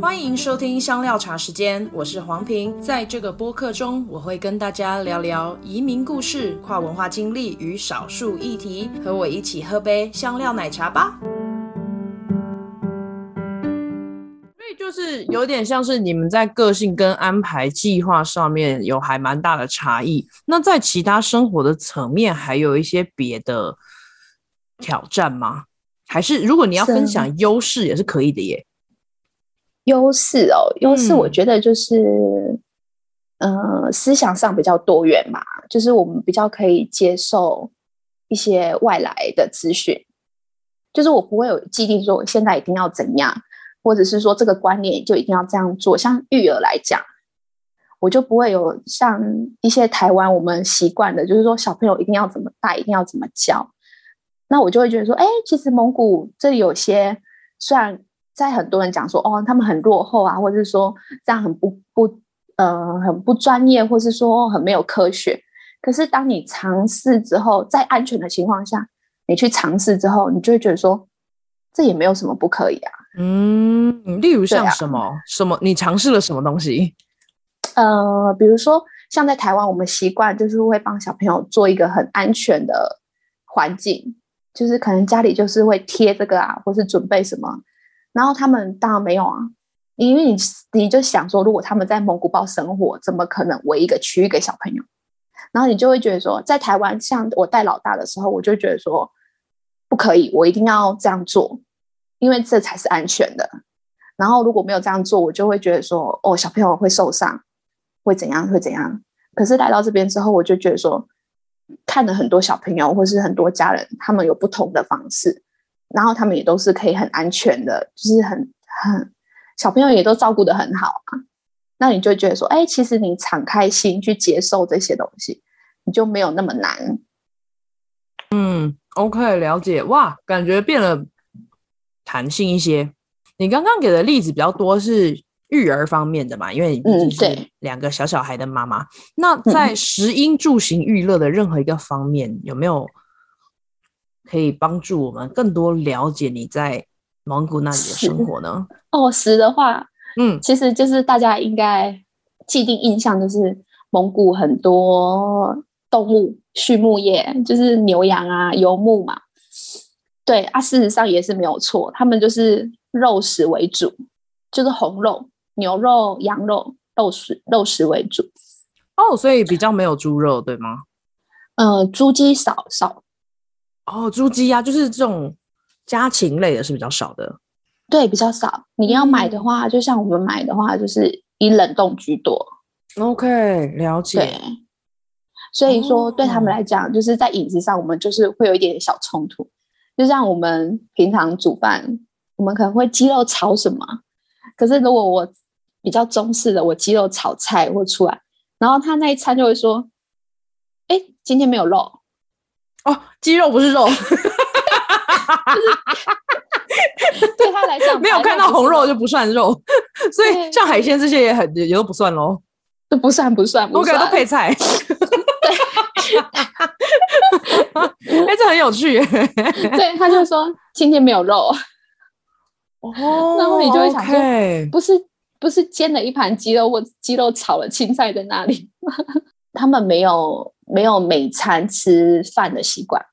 欢迎收听香料茶时间，我是黄平。在这个播客中，我会跟大家聊聊移民故事、跨文化经历与少数议题。和我一起喝杯香料奶茶吧。所以就是有点像是你们在个性跟安排计划上面有还蛮大的差异。那在其他生活的层面，还有一些别的挑战吗？还是如果你要分享优势也是可以的耶。优势哦，优势我觉得就是，嗯、呃，思想上比较多元嘛，就是我们比较可以接受一些外来的资讯，就是我不会有既定说我现在一定要怎样，或者是说这个观念就一定要这样做。像育儿来讲，我就不会有像一些台湾我们习惯的，就是说小朋友一定要怎么带，一定要怎么教。那我就会觉得说，哎，其实蒙古这里有些，虽然在很多人讲说，哦，他们很落后啊，或者是说这样很不不，呃，很不专业，或是说很没有科学。可是当你尝试之后，在安全的情况下，你去尝试之后，你就会觉得说，这也没有什么不可以啊。嗯，例如像什么、啊、什么，你尝试了什么东西？呃，比如说像在台湾，我们习惯就是会帮小朋友做一个很安全的环境。就是可能家里就是会贴这个啊，或是准备什么，然后他们当然没有啊，因为你你就想说，如果他们在蒙古包生活，怎么可能围一个区域给小朋友？然后你就会觉得说，在台湾像我带老大的时候，我就觉得说不可以，我一定要这样做，因为这才是安全的。然后如果没有这样做，我就会觉得说，哦，小朋友会受伤，会怎样会怎样。可是来到这边之后，我就觉得说。看了很多小朋友，或是很多家人，他们有不同的方式，然后他们也都是可以很安全的，就是很很小朋友也都照顾的很好啊。那你就觉得说，哎，其实你敞开心去接受这些东西，你就没有那么难。嗯，OK，了解。哇，感觉变了弹性一些。你刚刚给的例子比较多是。育儿方面的嘛，因为你是两个小小孩的妈妈。嗯、那在食衣住行娱乐的任何一个方面，嗯、有没有可以帮助我们更多了解你在蒙古那里的生活呢？哦，食的话，嗯，其实就是大家应该既定印象就是蒙古很多动物畜牧业，就是牛羊啊、游牧嘛。对啊，事实上也是没有错，他们就是肉食为主，就是红肉。牛肉、羊肉、肉食、肉食为主哦，所以比较没有猪肉，对吗？呃，猪鸡少少哦，猪鸡呀，就是这种家禽类的是比较少的，对，比较少。你要买的话，嗯、就像我们买的话，就是以冷冻居多。OK，了解。对，所以说对他们来讲，就是在饮食上，我们就是会有一点点小冲突。就像我们平常煮饭，我们可能会鸡肉炒什么，可是如果我比较中式的，我鸡肉炒菜会出来，然后他那一餐就会说：“哎、欸，今天没有肉哦，鸡肉不是肉。”对他来讲，没有看到红肉就不算肉，所以像海鲜这些也很也都不算喽，都不算不算，我感觉都配菜。哎、欸，这很有趣。对，他就说今天没有肉哦，然后你就会想说.不是。不是煎了一盘鸡肉或鸡肉炒了青菜在那里，他们没有没有每餐吃饭的习惯。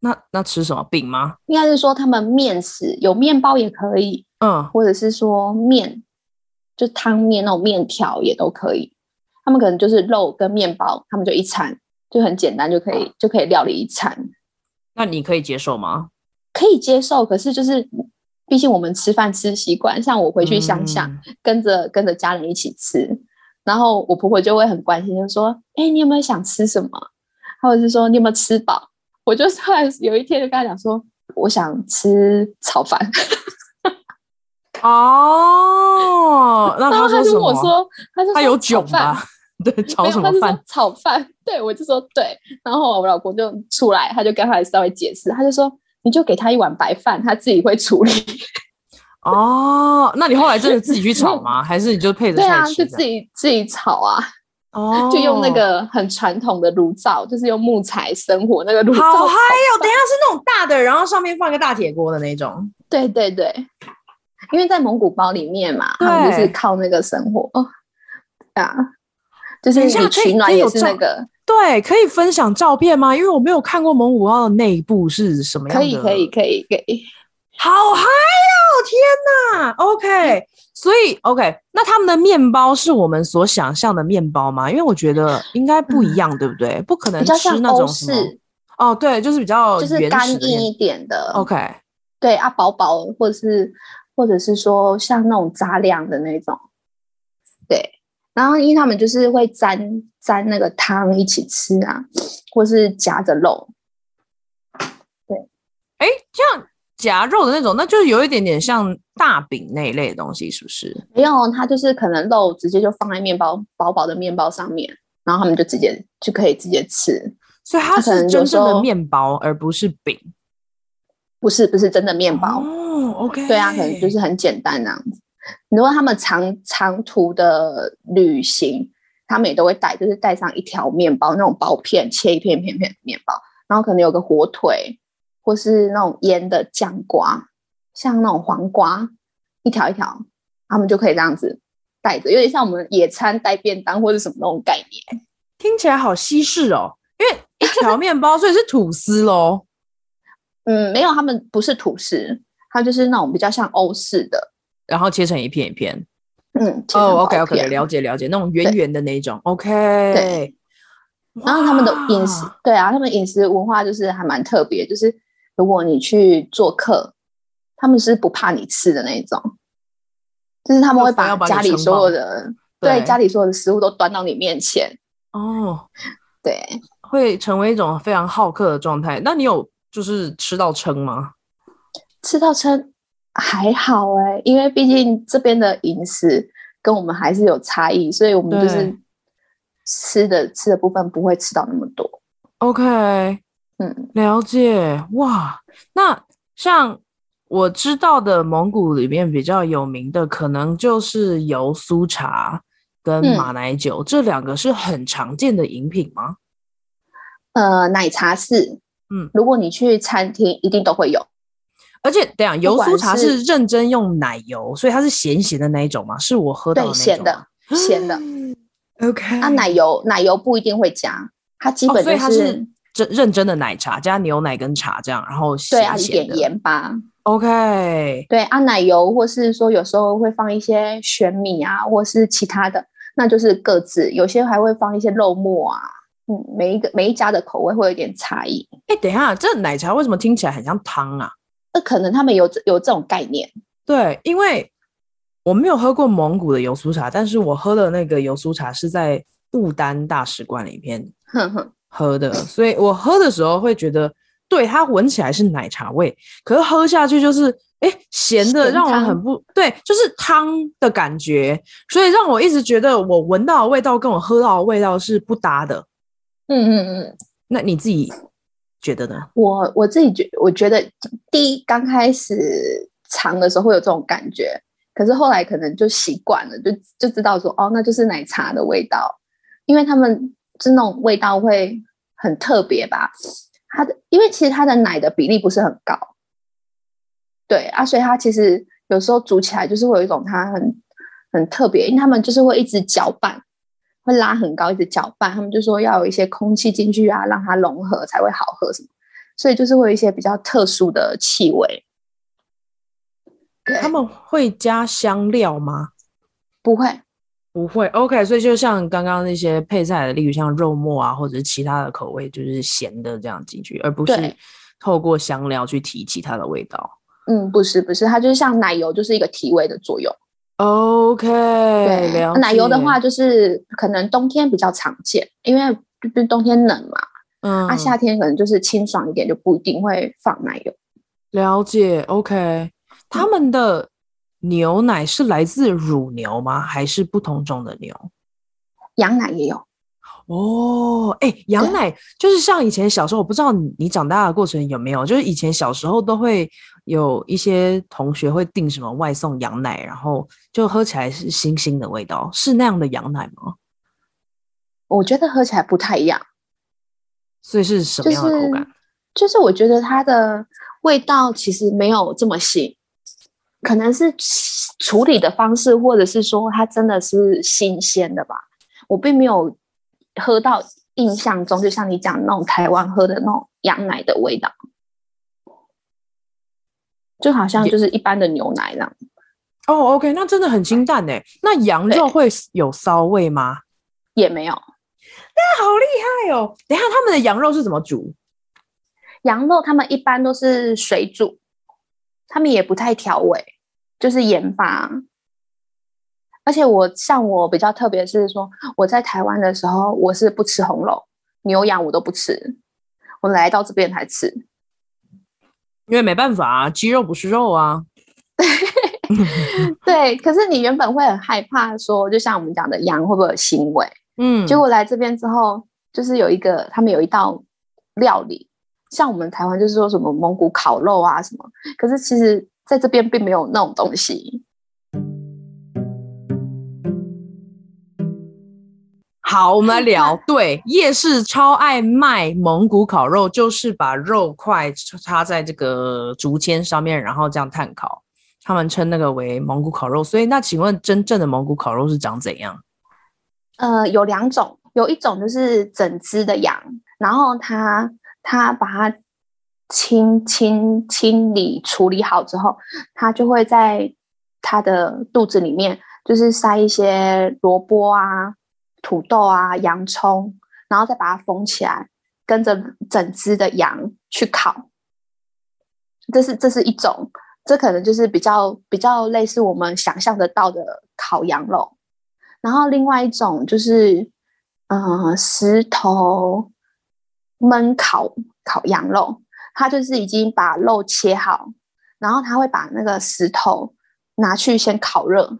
那那吃什么饼吗？应该是说他们面食有面包也可以，嗯，或者是说面，就汤面那种面条也都可以。他们可能就是肉跟面包，他们就一餐就很简单就可以就可以料理一餐。那你可以接受吗？可以接受，可是就是。毕竟我们吃饭吃习惯，像我回去乡下，嗯、跟着跟着家人一起吃，然后我婆婆就会很关心，就说：“哎、欸，你有没有想吃什么？或者是说你有没有吃饱？”我就突然有一天就跟他讲说：“我想吃炒饭。”哦，那他说什么？我说：“他说他有酒吗？对，炒什么饭？炒饭。”对，我就说对。然后我老公就出来，他就跟他稍微解释，他就说。你就给他一碗白饭，他自己会处理。哦，那你后来真的自己去炒吗？还是你就配着？对啊，就自己自己炒啊。哦，就用那个很传统的炉灶，就是用木材生火那个炉灶。好嗨哦！等一下是那种大的，然后上面放一个大铁锅的那种。对对对，因为在蒙古包里面嘛，他们就是靠那个生活 啊，就是你取暖也是那个。对，可以分享照片吗？因为我没有看过蒙古包的内部是什么样的。可以，可以，可以，可以。好嗨哦！天哪，OK。所以，OK，那他们的面包是我们所想象的面包吗？因为我觉得应该不一样，嗯、对不对？不可能吃那种什么。哦，对，就是比较就是干硬一点的。OK，对啊，薄薄，或者是或者是说像那种杂粮的那种。对。然后，因为他们就是会沾沾那个汤一起吃啊，或是夹着肉。对，哎，像夹肉的那种，那就是有一点点像大饼那一类的东西，是不是？没有，它就是可能肉直接就放在面包薄薄的面包上面，然后他们就直接就可以直接吃。所以它是真正的面包，而不是饼。不是，不是真的面包。哦，OK。对啊，可能就是很简单那样子。如果他们长长途的旅行，他们也都会带，就是带上一条面包，那种薄片，切一片片片的面包，然后可能有个火腿，或是那种腌的酱瓜，像那种黄瓜，一条一条，他们就可以这样子带着，有点像我们野餐带便当或者什么那种概念。听起来好西式哦，因为一条面包，所以是吐司喽。嗯，没有，他们不是吐司，它就是那种比较像欧式的。然后切成一片一片，嗯，哦，OK OK，了解了解，那种圆圆的那种，OK。对。然后他们的饮食，对啊，他们饮食文化就是还蛮特别，就是如果你去做客，他们是不怕你吃的那种，就是他们会把家里所有的，对，家里所有的食物都端到你面前。哦，对，会成为一种非常好客的状态。那你有就是吃到撑吗？吃到撑。还好哎、欸，因为毕竟这边的饮食跟我们还是有差异，所以我们就是吃的吃的部分不会吃到那么多。OK，嗯，了解。哇，那像我知道的蒙古里面比较有名的，可能就是油酥茶跟马奶酒，嗯、这两个是很常见的饮品吗？呃，奶茶是，嗯，如果你去餐厅，一定都会有。而且，等下油酥茶是认真用奶油，所以它是咸咸的那一种吗？是我喝到的咸的，咸的。OK，那奶油奶油不一定会加，它基本就是、哦、它是真认真的奶茶加牛奶跟茶这样，然后咸咸对啊，一点盐巴。OK，对啊，奶油或是说有时候会放一些玄米啊，或是其他的，那就是各自。有些还会放一些肉末啊，嗯，每一个每一家的口味会有点差异。哎，等一下，这奶茶为什么听起来很像汤啊？那可能他们有有这种概念，对，因为我没有喝过蒙古的油酥茶，但是我喝的那个油酥茶是在不丹大使馆里面喝的，所以我喝的时候会觉得，对，它闻起来是奶茶味，可是喝下去就是，哎，咸的，让我很不对，就是汤的感觉，所以让我一直觉得我闻到的味道跟我喝到的味道是不搭的。嗯嗯嗯，那你自己？觉得呢？我我自己觉，我觉得第一刚开始尝的时候会有这种感觉，可是后来可能就习惯了，就就知道说哦，那就是奶茶的味道，因为他们就那种味道会很特别吧。它的因为其实它的奶的比例不是很高，对啊，所以它其实有时候煮起来就是会有一种它很很特别，因为他们就是会一直搅拌。会拉很高，一直搅拌。他们就说要有一些空气进去啊，让它融合才会好喝什么。所以就是会有一些比较特殊的气味。他们会加香料吗？不会，不会。OK，所以就像刚刚那些配菜的，例如像肉末啊，或者是其他的口味，就是咸的这样进去，而不是透过香料去提其他的味道。嗯，不是，不是，它就是像奶油，就是一个提味的作用。OK，对，奶油的话就是可能冬天比较常见，因为就是冬天冷嘛。嗯，啊，夏天可能就是清爽一点，就不一定会放奶油。了解，OK。他们的牛奶是来自乳牛吗？还是不同种的牛？羊奶也有。哦，哎，羊奶就是像以前小时候，我不知道你你长大的过程有没有，就是以前小时候都会。有一些同学会订什么外送羊奶，然后就喝起来是腥腥的味道，是那样的羊奶吗？我觉得喝起来不太一样，所以是什么样的口感？就是，就是我觉得它的味道其实没有这么腥，可能是处理的方式，或者是说它真的是新鲜的吧。我并没有喝到印象中，就像你讲那种台湾喝的那种羊奶的味道，就好像就是一般的牛奶那样。哦，OK，那真的很清淡诶。那羊肉会有骚味吗？也没有。那好厉害哦！等一下他们的羊肉是怎么煮？羊肉他们一般都是水煮，他们也不太调味，就是盐巴。而且我像我比较特别是说，我在台湾的时候我是不吃红肉，牛羊我都不吃，我来到这边才吃，因为没办法啊，鸡肉不是肉啊。对，可是你原本会很害怕说，就像我们讲的羊会不会有腥味？嗯，结果来这边之后，就是有一个他们有一道料理。像我们台湾就是说什么蒙古烤肉啊什么，可是其实在这边并没有那种东西。好，我们来聊。对，夜市超爱卖蒙古烤肉，就是把肉块插在这个竹签上面，然后这样炭烤。他们称那个为蒙古烤肉。所以，那请问真正的蒙古烤肉是长怎样？呃，有两种，有一种就是整只的羊，然后它。它把它清清清理处理好之后，他就会在他的肚子里面，就是塞一些萝卜啊、土豆啊、洋葱，然后再把它封起来，跟着整只的羊去烤。这是这是一种，这可能就是比较比较类似我们想象得到的烤羊肉。然后另外一种就是，嗯、石头。焖烤烤羊肉，他就是已经把肉切好，然后他会把那个石头拿去先烤热，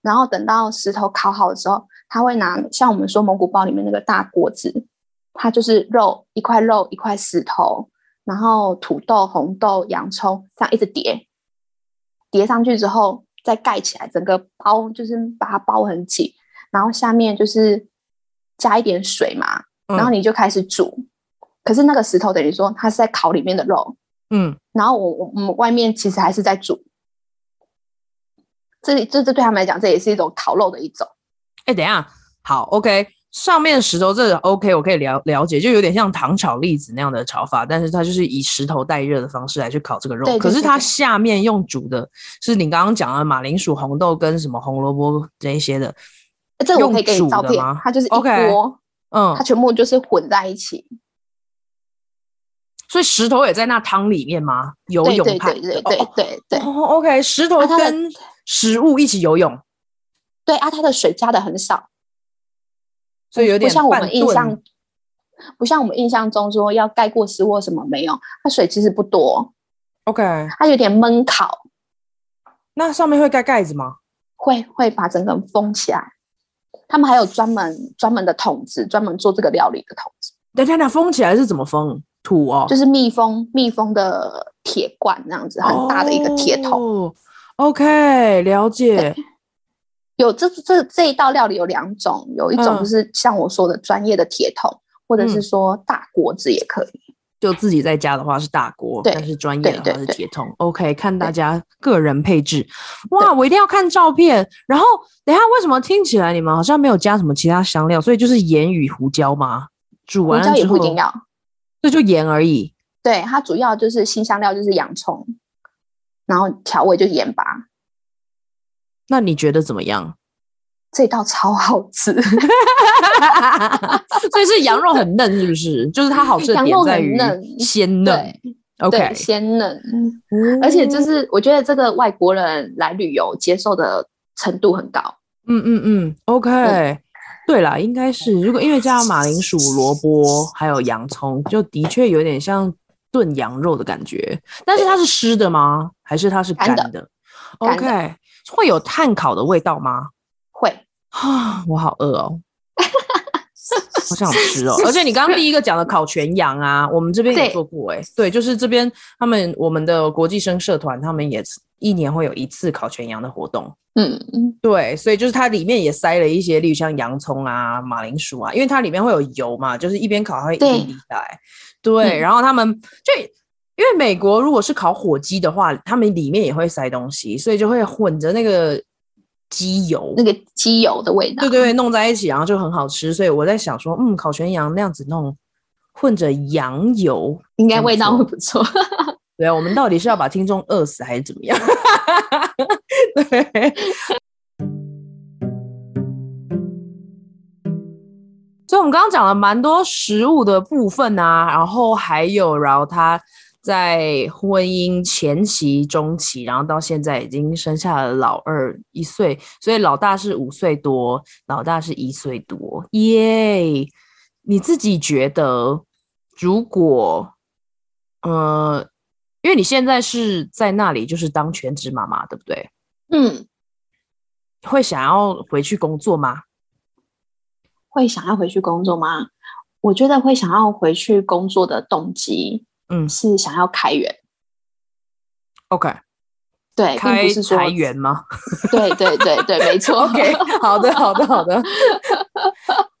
然后等到石头烤好的时候，他会拿像我们说蒙古包里面那个大锅子，它就是肉一块肉一块石头，然后土豆、红豆、洋葱这样一直叠，叠上去之后再盖起来，整个包就是把它包很紧，然后下面就是加一点水嘛。然后你就开始煮，嗯、可是那个石头等于说它是在烤里面的肉，嗯，然后我我我们外面其实还是在煮，这这这对他们来讲这也是一种烤肉的一种。哎，等一下，好，OK，上面石头这个 OK，我可以了了解，就有点像糖炒栗子那样的炒法，但是它就是以石头带热的方式来去烤这个肉。对对对对，可是它下面用煮的是你刚刚讲的马铃薯、红豆跟什么红萝卜这一些的，这个我可以给你照片，它就是一锅。嗯，它全部就是混在一起，所以石头也在那汤里面吗？游泳派，对对对对对对。哦，OK，石头跟食物一起游泳。对啊，它的水加的很少，所以有点不像我们印象，不像我们印象中说要盖过食物什么没有，它水其实不多。OK，它有点闷烤。那上面会盖盖子吗？会，会把整个封起来。他们还有专门专门的桶子，专门做这个料理的桶子。等下，那封起来是怎么封？土哦，就是密封密封的铁罐那样子，很大的一个铁桶。哦、OK，了解。有这这这一道料理有两种，有一种就是像我说的专业的铁桶，嗯、或者是说大锅子也可以。就自己在家的话是大锅，但是专业的话是铁桶。OK，看大家个人配置。哇，我一定要看照片。然后等一下，为什么听起来你们好像没有加什么其他香料？所以就是盐与胡椒吗？煮完之后也不一定要，这就盐而已。对，它主要就是新香料，就是洋葱，然后调味就是盐巴。那你觉得怎么样？这道超好吃 所以是羊肉很嫩，是不是？就是它好吃的点在于鲜嫩，OK，鲜嫩，而且就是我觉得这个外国人来旅游接受的程度很高，嗯嗯嗯，OK，对啦，应该是如果因为加马铃薯、萝卜还有洋葱，就的确有点像炖羊肉的感觉，但是它是湿的吗？还是它是干的？OK，会有炭烤的味道吗？会啊，我好饿哦，好想吃哦！而且你刚刚第一个讲的烤全羊啊，我们这边也做过哎，对，就是这边他们我们的国际生社团，他们也一年会有一次烤全羊的活动。嗯嗯，对，所以就是它里面也塞了一些，例如像洋葱啊、马铃薯啊，因为它里面会有油嘛，就是一边烤它会一边滴下来。对，对，然后他们就因为美国如果是烤火鸡的话，他们里面也会塞东西，所以就会混着那个鸡油，那个鸡油的味道，对对对，弄在一起，然后就很好吃。所以我在想说，嗯，烤全羊那样子弄，混着羊油，应该味道会不错。对啊，我们到底是要把听众饿死还是怎么样？对。所以，我们刚刚讲了蛮多食物的部分啊，然后还有，然后他在婚姻前期、中期，然后到现在已经生下了老二一岁，所以老大是五岁多，老大是一岁多，耶！你自己觉得，如果，呃，因为你现在是在那里，就是当全职妈妈，对不对？嗯，会想要回去工作吗？会想要回去工作吗？我觉得会想要回去工作的动机，嗯，是想要开源。OK，对，开并不是说裁员吗？对对对对，没错。OK，好的好的好的。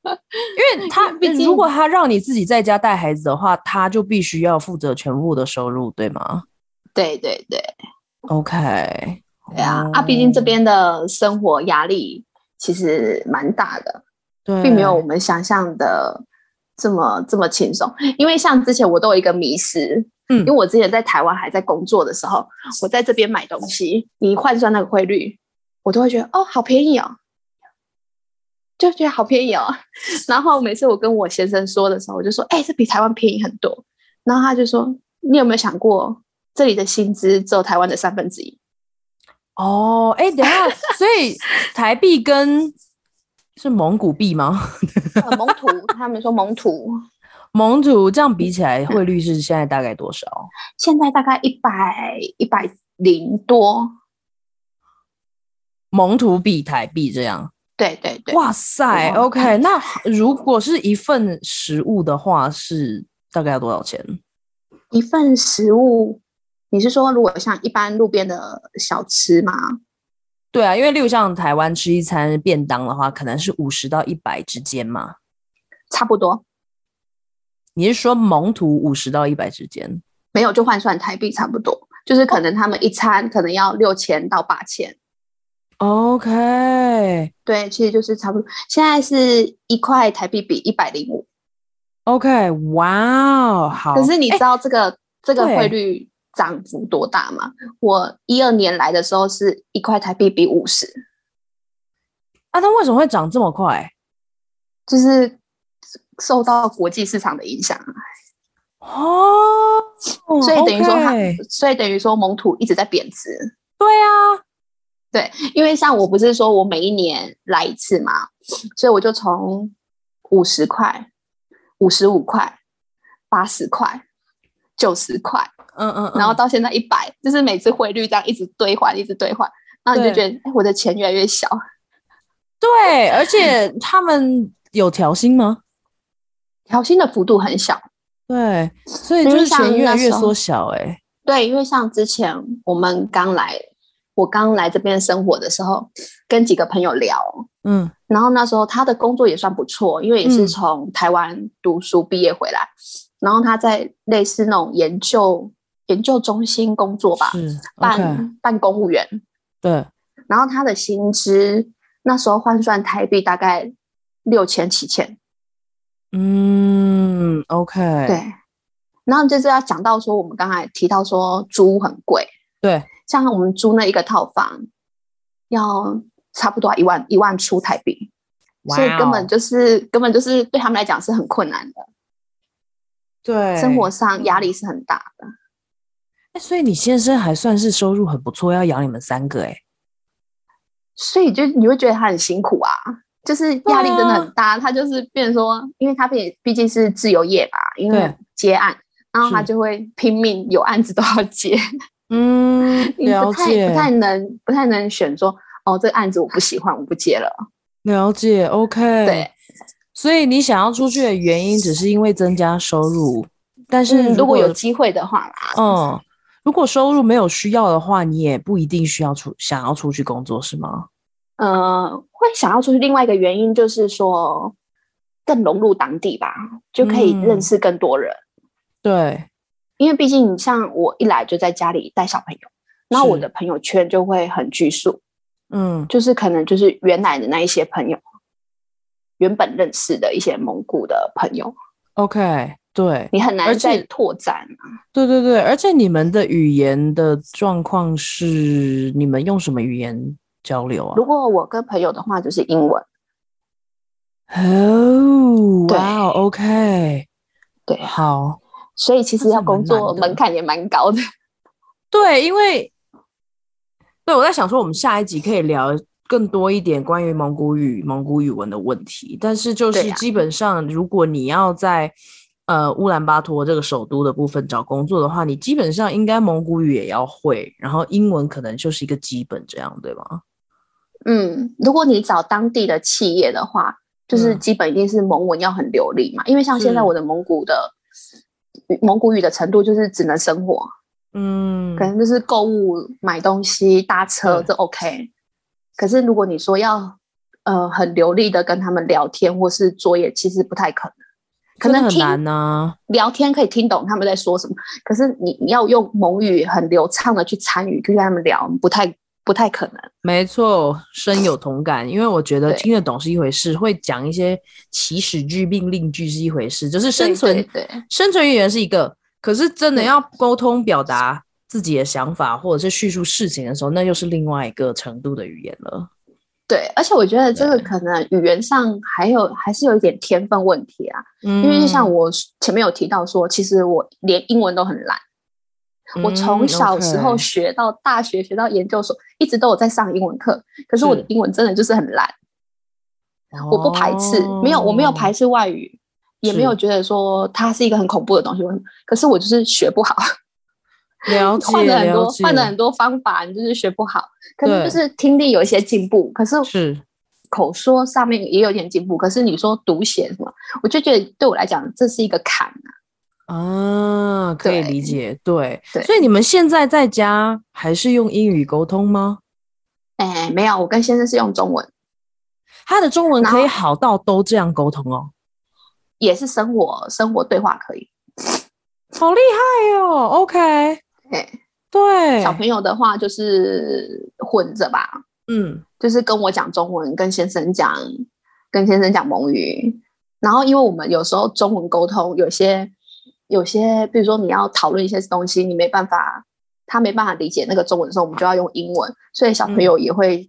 因为 他如果他让你自己在家带孩子的话，他就必须要负责全部的收入，对吗？对对对。OK，对啊，啊，毕竟这边的生活压力其实蛮大的。并没有我们想象的这么这么轻松，因为像之前我都有一个迷失，嗯，因为我之前在台湾还在工作的时候，我在这边买东西，你换算那个汇率，我都会觉得哦，好便宜哦，就觉得好便宜哦。然后每次我跟我先生说的时候，我就说，哎，这比台湾便宜很多。然后他就说，你有没有想过，这里的薪资只有台湾的三分之一？哦，哎，等下，所以台币跟是蒙古币吗？蒙图，他们说蒙图，蒙图这样比起来，汇率是现在大概多少？现在大概一百一百零多，蒙图比台币这样。对对对，哇塞，OK。那如果是一份食物的话，是大概要多少钱？一份食物，你是说如果像一般路边的小吃吗？对啊，因为例如像台湾吃一餐便当的话，可能是五十到一百之间嘛，差不多。你是说蒙图五十到一百之间？没有，就换算台币差不多，就是可能他们一餐可能要六千到八千。OK，对，其实就是差不多。现在是一块台币比一百零五。OK，哇哦，好。可是你知道这个、欸、这个汇率？涨幅多大吗？我一二年来的时候是一块台币比五十，啊，它为什么会涨这么快？就是受到国际市场的影响哦，所以等于说它所以等于说蒙土一直在贬值。对啊，对，因为像我不是说我每一年来一次嘛，所以我就从五十块、五十五块、八十块、九十块。嗯，嗯嗯，然后到现在一百，就是每次汇率这样一直兑换，一直兑换，然后你就觉得，哎，我的钱越来越小。对，而且他们有调薪吗？调薪的幅度很小。对，所以就是钱越来越缩小，欸。哎，对，因为像之前我们刚来，我刚来这边生活的时候，跟几个朋友聊，嗯，然后那时候他的工作也算不错，因为也是从台湾读书毕业回来，嗯，然后他在类似那种研究。研究中心工作吧，办、okay. 办公务员。对，然后他的薪资那时候换算台币大概六千七千。嗯，OK。对，然后就是要讲到说，我们刚才提到说租很贵。对，像我们租那一个套房，要差不多一万一万出台币，wow. 所以根本就是根本就是对他们来讲是很困难的。对，生活上压力是很大的。哎所以你先生还算是收入很不错，要养你们三个哎，所以就你会觉得他很辛苦啊，就是压力真的很大。啊、他就是变成说，因为他毕毕竟是自由业吧，因为接案，然后他就会拼命有案子都要接。嗯，了解，不太不太能不太能选说哦，这个案子我不喜欢，我不接了。了解，OK。对，所以你想要出去的原因只是因为增加收入，但是如果，、嗯、如果有机会的话啦，嗯。如果收入没有需要的话，你也不一定需要出想要出去工作，是吗？呃，会想要出去。另外一个原因就是说，更融入当地吧，就可以认识更多人。嗯、对，因为毕竟你像我一来就在家里带小朋友，那我的朋友圈就会很拘束，嗯，就是可能就是原来的那一些朋友，原本认识的一些蒙古的朋友。OK，对，你很难再拓展啊。对对对，而且你们的语言的状况是，你们用什么语言交流啊？如果我跟朋友的话，就是英文。哦，哇，OK，对，好。所以其实要工作门槛也蛮高的，对，因为对我在想说，我们下一集可以聊更多一点关于蒙古语、蒙古语文的问题。但是就是基本上，如果你要在呃乌兰巴托这个首都的部分找工作的话，你基本上应该蒙古语也要会，然后英文可能就是一个基本这样，对吗？嗯，如果你找当地的企业的话，就是基本一定是蒙文要很流利嘛，嗯、因为像现在我的蒙古的。蒙古语的程度就是只能生活，嗯，可能就是购物、买东西、搭车都 OK。可是如果你说要呃很流利的跟他们聊天或是作业，其实不太可能。可能很难呢。聊天可以听懂他们在说什么，可是你你要用蒙语很流畅的去参与跟他们聊，不太。不太可能，没错，深有同感。因为我觉得听得懂是一回事，会讲一些祈使句、命令句是一回事，就是生存，对对对，生存语言是一个。可是真的要沟通、表达自己的想法，或者是叙述事情的时候，那又是另外一个程度的语言了。对，而且我觉得这个可能语言上还有还是有一点天分问题啊。因为就像我前面有提到说，其实我连英文都很烂。我从小时候学到大学，学到研究所，一直都有在上英文课。可是我的英文真的就是很烂。我不排斥，没有，我没有排斥外语，也没有觉得说它是一个很恐怖的东西。可是我就是学不好。了解，换了很多，换了很多方法，你就是学不好。可能就是听力有一些进步，可是是口说上面也有点进步。可是你说读写什么，我就觉得对我来讲这是一个坎啊。啊，可以理解，对，对，所以你们现在在家还是用英语沟通吗？哎，没有，我跟先生是用中文。他的中文可以好到都这样沟通哦，也是生活生活对话可以，好厉害哦。OK，对，小朋友的话就是混着吧，嗯，就是跟我讲中文，跟先生讲，跟先生讲蒙语，然后因为我们有时候中文沟通有些。有些，比如说你要讨论一些东西，你没办法，他没办法理解那个中文的时候，我们就要用英文，所以小朋友也会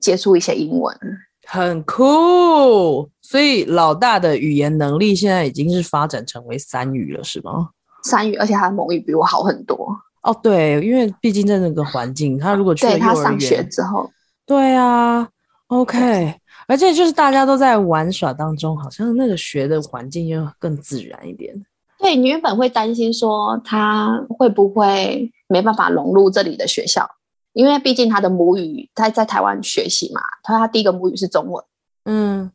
接触一些英文，嗯、很酷。所以老大的语言能力现在已经是发展成为三语了，是吗？三语，而且他的蒙语比我好很多。哦，对，因为毕竟在那个环境，他如果去了他上学之后，对啊，OK，而且就是大家都在玩耍当中，好像那个学的环境又更自然一点。对，你原本会担心说他会不会没办法融入这里的学校，因为毕竟他的母语他在台湾学习嘛，他他第一个母语是中文，嗯，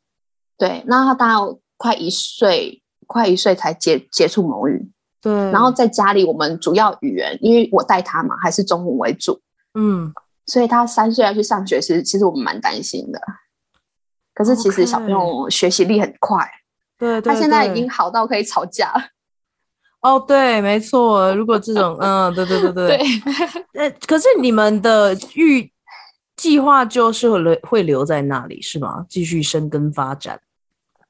对，那他大概快一岁，快一岁才接接触母语，对，然后在家里我们主要语言，因为我带他嘛，还是中文为主，嗯，所以他三岁要去上学时，其实我们蛮担心的，可是其实小朋友学习力很快，对，他现在已经好到可以吵架。哦，对，没错。如果这种，嗯，对对对对。对。呃，可是你们的预计划就是会留会留在那里是吗？继续生根发展？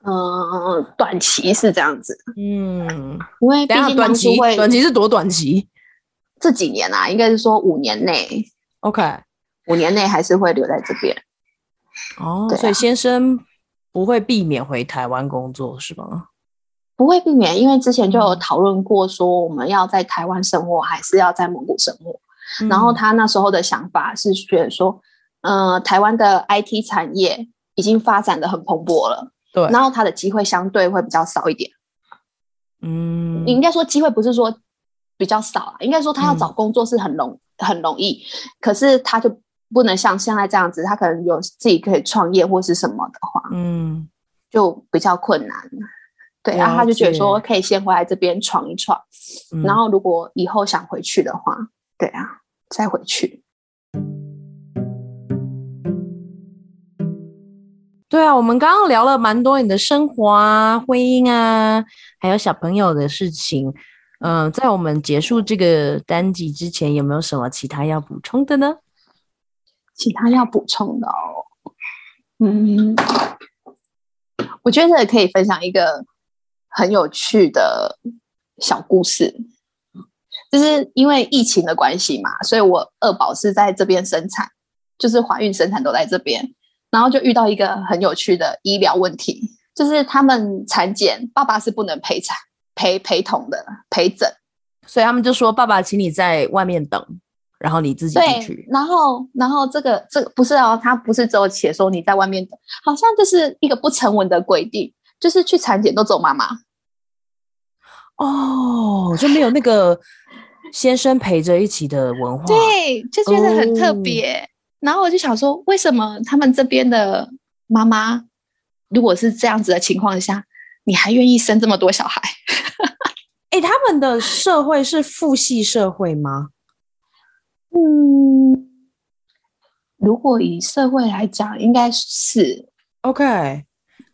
嗯，短期是这样子。嗯，因为毕竟短期会，短期是多短期？这几年啊，应该是说五年内。OK，五年内还是会留在这边。哦，啊，所以先生不会避免回台湾工作是吗？不会避免，因为之前就有讨论过，说我们要在台湾生活，还是要在蒙古生活。嗯、然后他那时候的想法是觉得说，呃，台湾的 IT 产业已经发展的很蓬勃了，对，然后他的机会相对会比较少一点。嗯，你应该说机会不是说比较少啊，应该说他要找工作是很容、嗯、很容易，可是他就不能像现在这样子，他可能有自己可以创业或是什么的话，嗯，就比较困难。对，然后他就觉得说可以先回来这边闯一闯，嗯，然后如果以后想回去的话，对啊，再回去。对啊，我们刚刚聊了蛮多你的生活啊、婚姻啊，还有小朋友的事情。嗯、在我们结束这个单集之前，有没有什么其他要补充的呢？其他要补充的哦，嗯，我觉得可以分享一个很有趣的小故事，就是因为疫情的关系嘛，所以我二宝是在这边生产，就是怀孕生产都在这边，然后就遇到一个很有趣的医疗问题，就是他们产检，爸爸是不能陪产陪陪同的陪诊，所以他们就说：“爸爸，请你在外面等。”然后你自己进去，然后然后这个这个不是哦，他不是只有写说你在外面等，好像就是一个不成文的规定，就是去产检都走妈妈。哦，就没有那个先生陪着一起的文化，对，就觉得很特别。哦、然后我就想说，为什么他们这边的妈妈，如果是这样子的情况下，你还愿意生这么多小孩？哎，他们的社会是父系社会吗？嗯，如果以社会来讲，应该是 OK，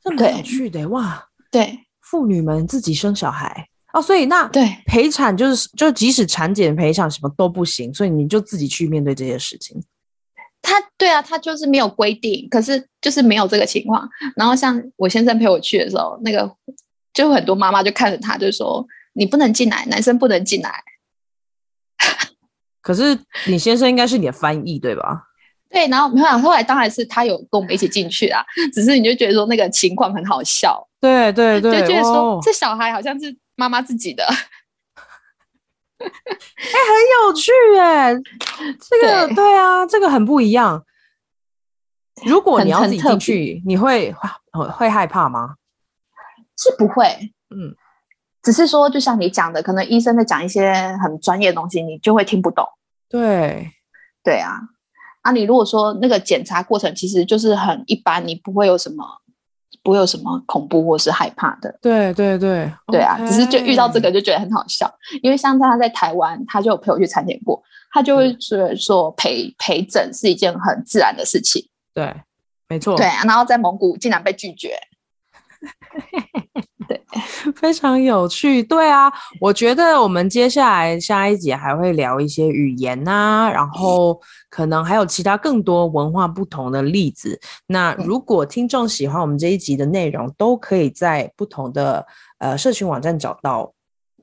这么有趣的哇！对，妇女们自己生小孩哦，所以那对陪产就是就即使产检陪产什么都不行，所以你就自己去面对这些事情。他对啊，他就是没有规定，可是就是没有这个情况。然后像我先生陪我去的时候，那个就很多妈妈就看着他，就说你不能进来，男生不能进来。可是你先生应该是你的翻译对吧？对，然后没有，后来当然是他有跟我们一起进去啊。只是你就觉得说那个情况很好笑，对对对，就觉得说这小孩好像是妈妈自己的，很有趣哎，这个对，对啊，这个很不一样。如果你要自己进去，你会会害怕吗？是不会，嗯。只是说，就像你讲的，可能医生在讲一些很专业的东西，你就会听不懂。对，对啊。啊，你如果说那个检查过程其实就是很一般，你不会有什么，不会有什么恐怖或是害怕的。对对对，对啊。只是就遇到这个就觉得很好笑，因为像他在台湾，他就有陪我去产检过，他就会觉得说陪陪诊是一件很自然的事情。对，没错。对啊，然后在蒙古竟然被拒绝。对，非常有趣。对啊，我觉得我们接下来下一集还会聊一些语言啊，然后可能还有其他更多文化不同的例子。那如果听众喜欢我们这一集的内容，都可以在不同的呃社群网站找到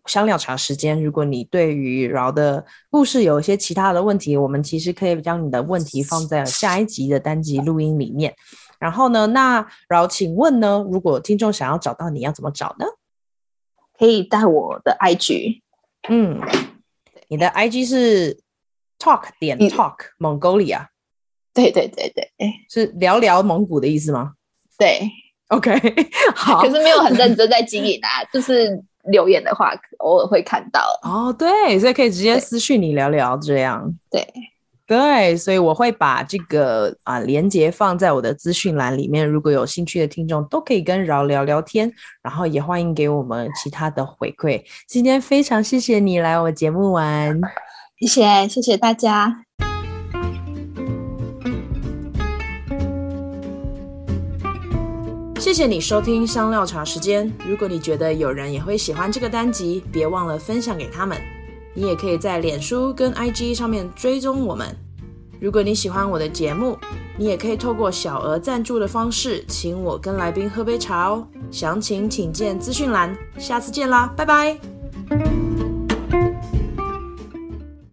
香料茶时间。如果你对于饶的故事有一些其他的问题，我们其实可以将你的问题放在下一集的单集录音里面。然后呢，那饶，请问呢，如果听众想要找到你要怎么找呢？可以带我的 IG，嗯，你的 IG 是 talk 点 talk Mongolia，对对对对，是聊聊蒙古的意思吗？对，OK，好，可是没有很认真在经营啊，就是留言的话偶尔会看到。哦，对，所以可以直接私讯你聊聊这样，对。对，所以我会把这个啊连接放在我的资讯栏里面，如果有兴趣的听众都可以跟饶聊聊天，然后也欢迎给我们其他的回馈。今天非常谢谢你来我节目玩，谢谢谢谢大家，谢谢你收听香料茶时间。如果你觉得有人也会喜欢这个单集，别忘了分享给他们。你也可以在脸书跟 IG 上面追踪我们。如果你喜欢我的节目，你也可以透过小额赞助的方式，请我跟来宾喝杯茶哦。详情请见资讯栏。下次见啦，拜拜。